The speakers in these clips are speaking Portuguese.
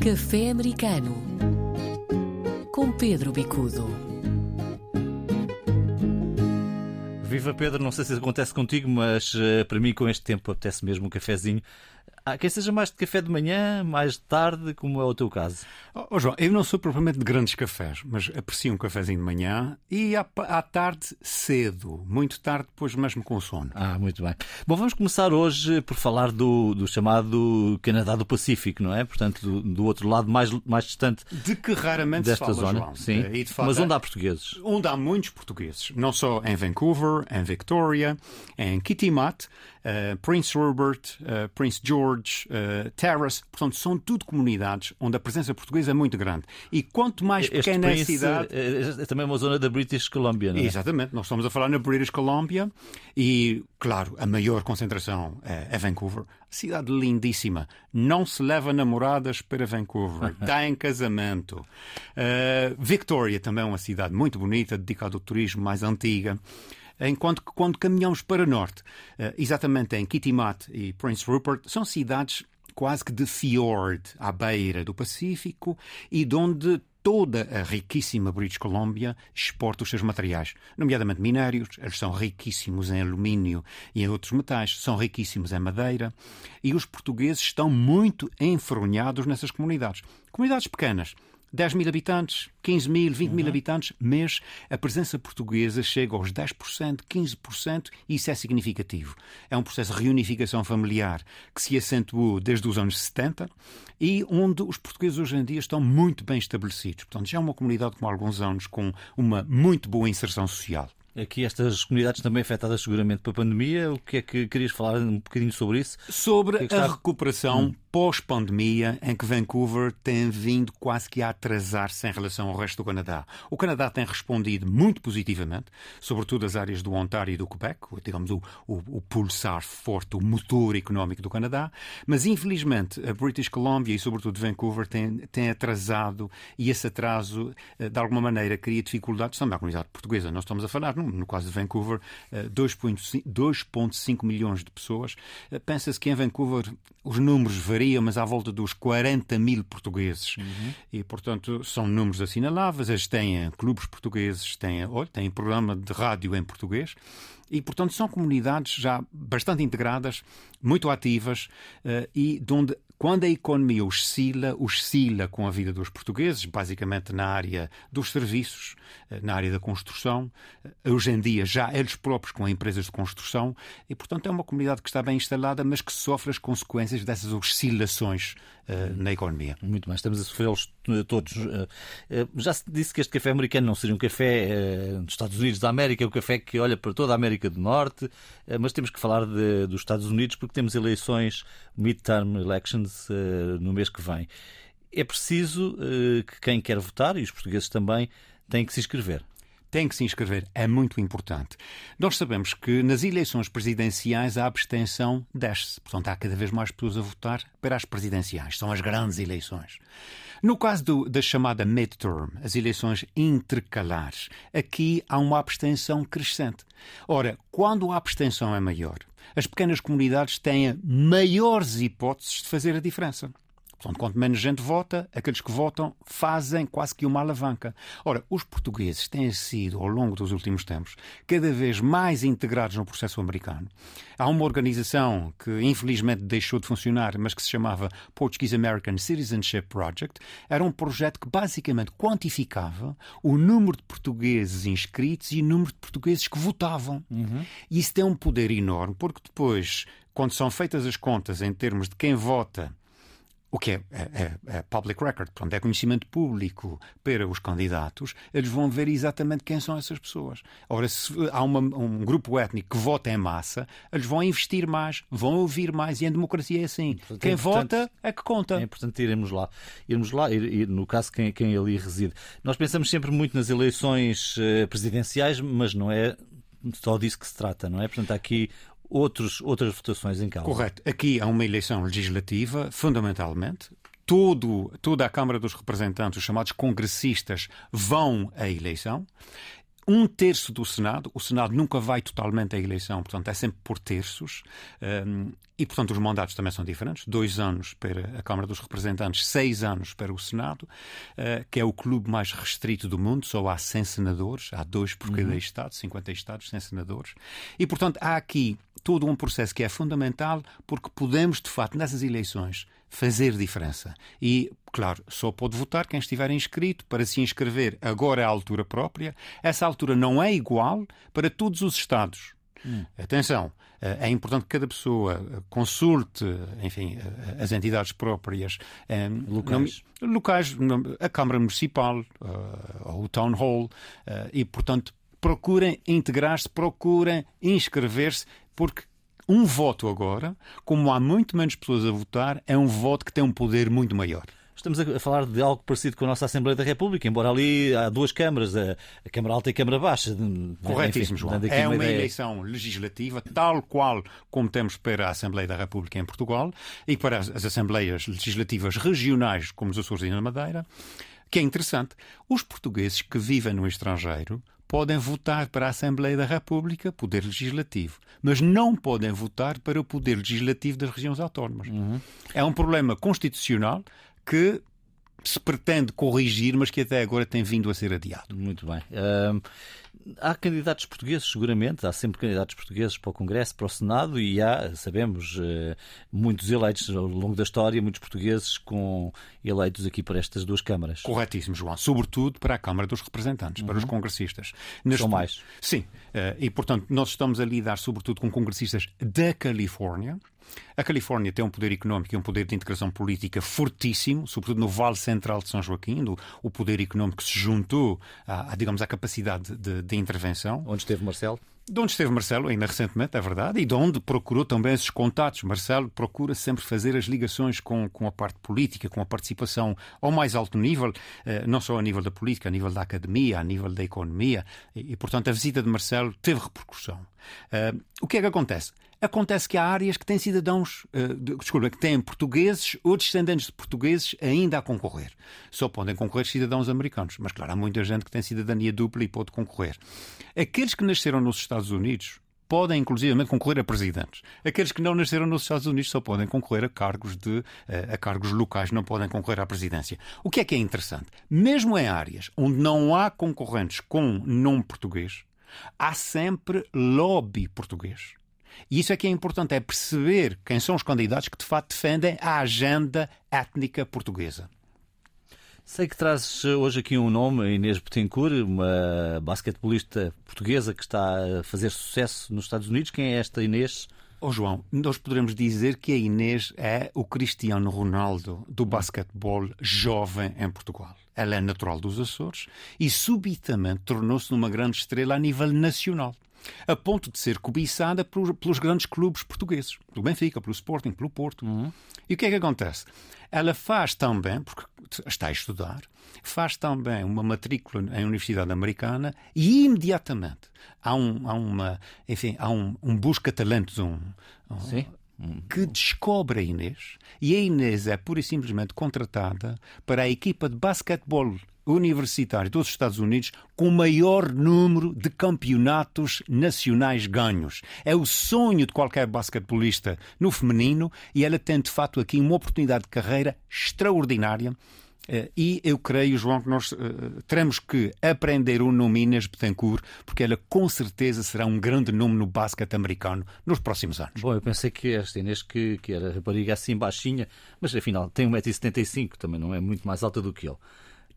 Café Americano com Pedro Bicudo. Viva Pedro, não sei se acontece contigo, mas uh, para mim com este tempo apetece mesmo um cafezinho. Há quem seja mais de café de manhã, mais de tarde, como é o teu caso. Oh, oh, João, eu não sou propriamente de grandes cafés, mas aprecio um cafezinho de manhã e à, à, tarde cedo, muito tarde, depois mesmo com sono. Ah, muito bem. Bom, vamos começar hoje por falar do, do chamado Canadá do Pacífico, não é? Portanto, do, do, outro lado mais, mais distante de que raramente desta se fala, zona. João. Sim. De facto, mas onde há portugueses? Onde há muitos portugueses, não só em Vancouver, em Victoria, em Kitimat, uh, Prince Rupert, uh, Prince George, uh, Terrace, portanto, são tudo comunidades onde a presença portuguesa é muito grande. E quanto mais Este pequena é a cidade. É, é também uma zona da British Columbia, não é? Exatamente, nós estamos a falar na British Columbia e, claro, a maior concentração é, é Vancouver. Cidade lindíssima. Não se leva namoradas para Vancouver. Está em casamento. Uh, Victoria também é uma cidade muito bonita, dedicada ao turismo mais antiga. Enquanto que quando caminhamos para norte, uh, exatamente em Kitimat e Prince Rupert, são cidades quase que de fiord, à beira do Pacífico, e de onde toda a riquíssima British Columbia exporta os seus materiais, nomeadamente minérios. Eles são riquíssimos em alumínio e em outros metais, são riquíssimos em madeira. E os portugueses estão muito enfronhados nessas comunidades. Comunidades pequenas. 10 mil habitantes, 15 mil, 20 mil habitantes, mas a presença portuguesa chega aos 10%, 15%, e isso é significativo. É um processo de reunificação familiar que se acentuou desde os anos 70 e onde os portugueses hoje em dia estão muito bem estabelecidos. Portanto, já é uma comunidade com alguns anos com uma muito boa inserção social. Aqui estas comunidades também afetadas seguramente pela pandemia. O que é que querias falar um bocadinho sobre isso? Sobre é que a está... recuperação hum. Pós-pandemia em que Vancouver tem vindo quase que a atrasar-se em relação ao resto do Canadá. O Canadá tem respondido muito positivamente, sobretudo as áreas do Ontário e do Quebec, digamos o, o, o pulsar forte, o motor económico do Canadá, mas infelizmente a British Columbia e sobretudo Vancouver tem, tem atrasado e esse atraso de alguma maneira cria dificuldades também à comunidade portuguesa. Nós estamos a falar num no caso de Vancouver, 2,5 milhões de pessoas. Pensa-se que em Vancouver os números variam, mas à volta dos 40 mil portugueses. Uhum. E, portanto, são números assinaláveis. Eles têm clubes portugueses, têm, têm programa de rádio em português. E, portanto, são comunidades já bastante integradas, muito ativas uh, e de onde quando a economia oscila, oscila com a vida dos portugueses, basicamente na área dos serviços, na área da construção. Hoje em dia, já eles próprios com empresas de construção. E, portanto, é uma comunidade que está bem instalada, mas que sofre as consequências dessas oscilações na economia. Muito bem, estamos a sofrê-los todos. Uh, já se disse que este café americano não seria um café dos Estados Unidos da América, é um café que olha para toda a América do Norte, mas temos que falar de, dos Estados Unidos porque temos eleições, midterm elections, no mês que vem. É preciso que quem quer votar, e os portugueses também, têm que se inscrever tem que se inscrever. É muito importante. Nós sabemos que nas eleições presidenciais a abstenção desce. Portanto, há cada vez mais pessoas a votar para as presidenciais. São as grandes eleições. No caso do, da chamada midterm, as eleições intercalares, aqui há uma abstenção crescente. Ora, quando a abstenção é maior, as pequenas comunidades têm maiores hipóteses de fazer a diferença. Portanto, quanto menos gente vota, aqueles que votam fazem quase que uma alavanca. Ora, os portugueses têm sido, ao longo dos últimos tempos, cada vez mais integrados no processo americano. Há uma organização que, infelizmente, deixou de funcionar, mas que se chamava Portuguese American Citizenship Project. Era um projeto que, basicamente, quantificava o número de portugueses inscritos e o número de portugueses que votavam. Uhum. E isso tem um poder enorme, porque depois, quando são feitas as contas em termos de quem vota o que é, é, é, public record, pronto, é conhecimento público para os candidatos, eles vão ver exatamente quem são essas pessoas. Ora, se há uma, um grupo étnico que vota em massa, eles vão investir mais, vão ouvir mais, e em democracia é assim. Portanto, quem é vota é que conta. É importante irmos lá. Irmos lá, ir, ir, no caso, quem, quem ali reside. Nós pensamos sempre muito nas eleições eh, presidenciais, mas não é só disso que se trata, não é? Portanto, há aqui outros, outras votações em causa. Correto. Aqui há uma eleição legislativa, fundamentalmente. Todo, toda a Câmara dos Representantes, os chamados congressistas, vão à eleição. um terço do Senado. O Senado nunca vai totalmente à eleição, portanto, é sempre por terços. Um, e, portanto, os mandatos também são diferentes. Dois anos para a Câmara dos Representantes, seis anos para o Senado, uh, que é o clube mais restrito do mundo. Só há 100 senadores, há dois por cada uhum. Estado, 50 Estados, 100 senadores. E, portanto, há aqui todo um processo que é fundamental porque podemos, de facto, nessas eleições, fazer diferença. E, claro, só pode votar quem estiver inscrito. Para se inscrever, agora é a altura própria. Essa altura não é igual para todos os Estados. Hum. Atenção, eh, é importante que cada pessoa eh, consulte, enfim, eh, as entidades próprias locais, locais a Câmara Municipal, ou o Town Hall, e, portanto, procurem integrar-se, procurem inscrever-se, porque um voto agora, como há muito menos pessoas a votar, é um voto que tem um poder muito maior. Estamos a falar de algo parecido com a nossa Assembleia da República, embora ali há duas câmaras, a, Câmara Alta e a Câmara Baixa. Corretíssimo, João. É uma, uma eleição legislativa, tal qual como temos para a Assembleia da República em Portugal e para as Assembleias Legislativas Regionais, como os Açores e na Madeira, que é interessante. Os portugueses que vivem no estrangeiro podem votar para a Assembleia da República, Poder Legislativo, mas não podem votar para o Poder Legislativo das regiões autónomas. Uhum. É um problema constitucional que se pretende corrigir, mas que até agora tem vindo a ser adiado. Muito bem. Uh, há candidatos portugueses, seguramente, há sempre candidatos portugueses para o Congresso, para o Senado, e há, sabemos, uh, muitos eleitos ao longo da história, muitos portugueses com eleitos aqui para estas duas câmaras. Corretíssimo, João. Sobretudo para a Câmara dos Representantes, uhum. para os uhum. congressistas. Neste... São mais. Sim. Uh, e, portanto, nós estamos a lidar sobretudo com congressistas da Califórnia, a Califórnia tem um poder económico e um poder de integração política fortíssimo, sobretudo no Vale Central de São Joaquim, do, o poder económico que se juntou à, à digamos, à capacidade de, de intervenção. Onde esteve Marcelo? De onde esteve Marcelo, ainda recentemente, é verdade, e de onde procurou também esses contatos. Marcelo procura sempre fazer as ligações com, com a parte política, com a participação ao mais alto nível, eh, não só a nível da política, a nível da academia, a nível da economia, e, portanto a visita de Marcelo teve repercussão. Uh, o que é que acontece? Acontece que há áreas que têm cidadãos, uh, desculpa, que têm portugueses ou descendentes de portugueses ainda a concorrer. Só podem concorrer cidadãos americanos. Mas, claro, há muita gente que tem cidadania dupla e pode concorrer. Aqueles que nasceram nos Estados Unidos podem, inclusivamente, concorrer a presidentes. Aqueles que não nasceram nos Estados Unidos só podem concorrer a cargos, de, eh, a cargos locais, não podem concorrer à presidência. O que é que é interessante? Mesmo em áreas onde não há concorrentes com nome português, há sempre lobby português. E isso é que é importante, é perceber quem são os candidatos que de facto defendem a agenda étnica portuguesa. Sei que trazes hoje aqui um nome, Inês Betancourt, uma basquetebolista portuguesa que está a fazer sucesso nos Estados Unidos. Quem é esta Inês? Oh, João, nós poderemos dizer que a Inês é o Cristiano Ronaldo do basquetebol jovem em Portugal. Ela é natural dos Açores e subitamente tornou-se numa grande estrela a nível nacional a ponto de ser cobiçada pelos grandes clubes portugueses, pelo Benfica, pelo Sporting, pelo Porto. Uhum. E o que é que acontece? Ela faz também, porque está a estudar, faz também uma matrícula em Universidade Americana e imediatamente há, um, há uma, enfim, há um, um busca-talentos, um, um, que descobre a Inês e a Inês é pura e simplesmente contratada para a equipa de basquetebol universitário dos Estados Unidos com o maior número de campeonatos nacionais ganhos. É o sonho de qualquer basquetebolista no feminino e ela tem de facto aqui uma oportunidade de carreira extraordinária. Eh, e eu creio, João, que nós uh, teremos que aprender o nome Inês Betancourt, porque ela com certeza será um grande nome no basquete americano nos próximos anos. Bom, eu pensei que esta Inês que, que era rapariga assim baixinha, mas afinal tem 1,75m, também não é muito mais alta do que ele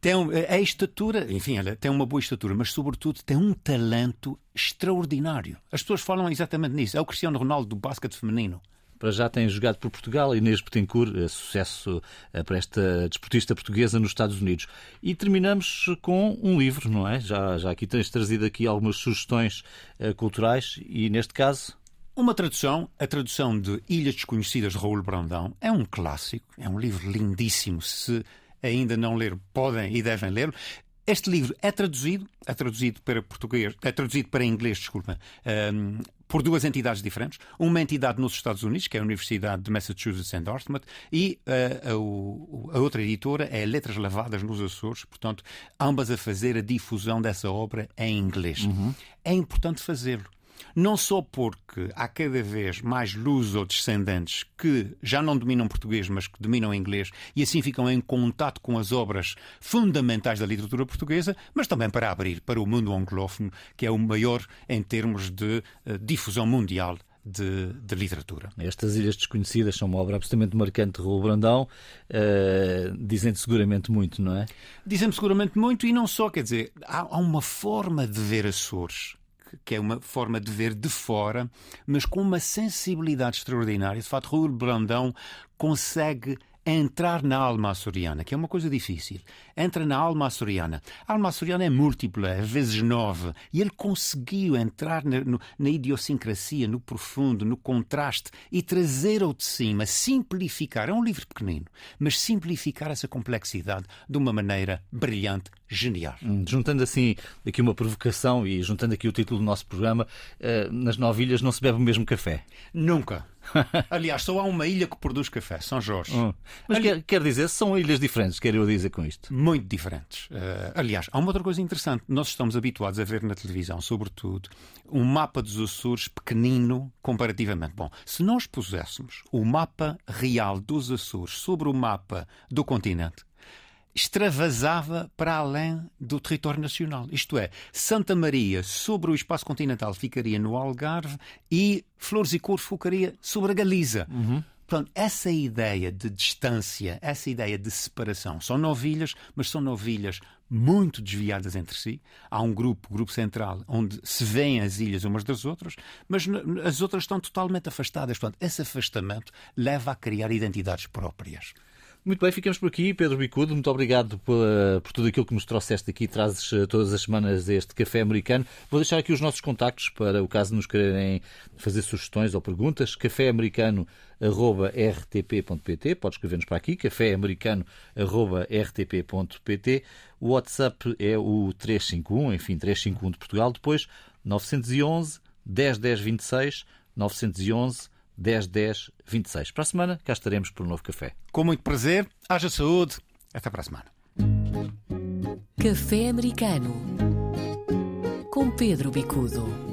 tem é a estatura, enfim, ela tem uma boa estatura, mas sobretudo tem um talento extraordinário. As pessoas falam exatamente nisso. É o Cristiano Ronaldo do basquete feminino. Para já tem jogado por Portugal, Inês Betancourt, eh, sucesso eh, para esta desportista portuguesa nos Estados Unidos. E terminamos com um livro, não é? Já, já aqui tens trazido aqui algumas sugestões uh, culturais e neste caso uma tradução, a tradução de Ilhas Desconhecidas de Raul Brandão, é um clássico, é um livro lindíssimo. Se ainda não leram, podem e devem ler. Este livro é traduzido, é traduzido para português, é traduzido para inglês, desculpa, um, por duas entidades diferentes. Uma entidade nos Estados Unidos, que é a Universidade de Massachusetts em Dartmouth, e uh, a, a, outra editora é Letras Lavadas nos Açores, portanto, ambas a fazer a difusão dessa obra em inglês. Uhum. É importante fazê-lo não só porque há cada vez mais luso-descendentes que já não dominam português, mas que dominam inglês e assim ficam em contato com as obras fundamentais da literatura portuguesa, mas também para abrir para o mundo anglófono, que é o maior em termos de uh, difusão mundial de, de, literatura. Estas Ilhas Desconhecidas são uma obra absolutamente marcante de Raul Brandão, uh, dizem seguramente muito, não é? Dizem seguramente muito e não só, quer dizer, há, há uma forma de ver Açores que é uma forma de ver de fora, mas com uma sensibilidade extraordinária. De facto, Raul Brandão consegue entrar na alma açoriana, que é uma coisa difícil. Entra na alma açoriana. A alma açoriana é múltipla, às vezes nove, e ele conseguiu entrar na, no, na idiosincrasia, no profundo, no contraste e trazer ao de cima, simplificar. É um livro pequenino, mas simplificar essa complexidade de uma maneira brilhante, genial. Hum, juntando assim aqui uma provocação e juntando aqui o título do nosso programa, uh, nas nove ilhas não se bebe o mesmo café? Nunca. Aliás, só há uma ilha que produz café, São Jorge. Hum. Mas Ali... quer, quer, dizer, são ilhas diferentes, quero eu dizer com isto. Muito diferentes. Uh, aliás, há uma outra coisa interessante. Nós estamos habituados a ver na televisão, sobretudo, um mapa dos Açores pequenino comparativamente. Bom, se nós puséssemos o mapa real dos Açores sobre o mapa do continente, extravasava para além do território nacional. Isto é, Santa Maria sobre o espaço continental ficaria no Algarve e Flores e Cores ficaria sobre a Galiza. Uhum. Portanto, essa ideia de distância, essa ideia de separação, são novilhas, mas são novilhas muito desviadas entre si. Há um grupo, grupo central, onde se veem as ilhas umas das outras, mas as outras estão totalmente afastadas. Portanto, esse afastamento leva a criar identidades próprias. Muito bem, ficamos por aqui. Pedro Bicudo, muito obrigado por, por tudo aquilo que nos trouxeste aqui. Trazes eh, todas as semanas este café americano. Vou deixar aqui os nossos contactos para o caso nos quererem fazer sugestões ou perguntas. caféamericano.rtp.pt Pode escrever-nos para aqui, caféamericano.rtp.pt O WhatsApp é o 351, enfim, 351 de Portugal. Depois, 911 10 10 26, 911 10 10 26. Para a semana, cá estaremos por um novo café. Com muito prazer, haja saúde. Até para a semana. Café Americano com Pedro Bicudo.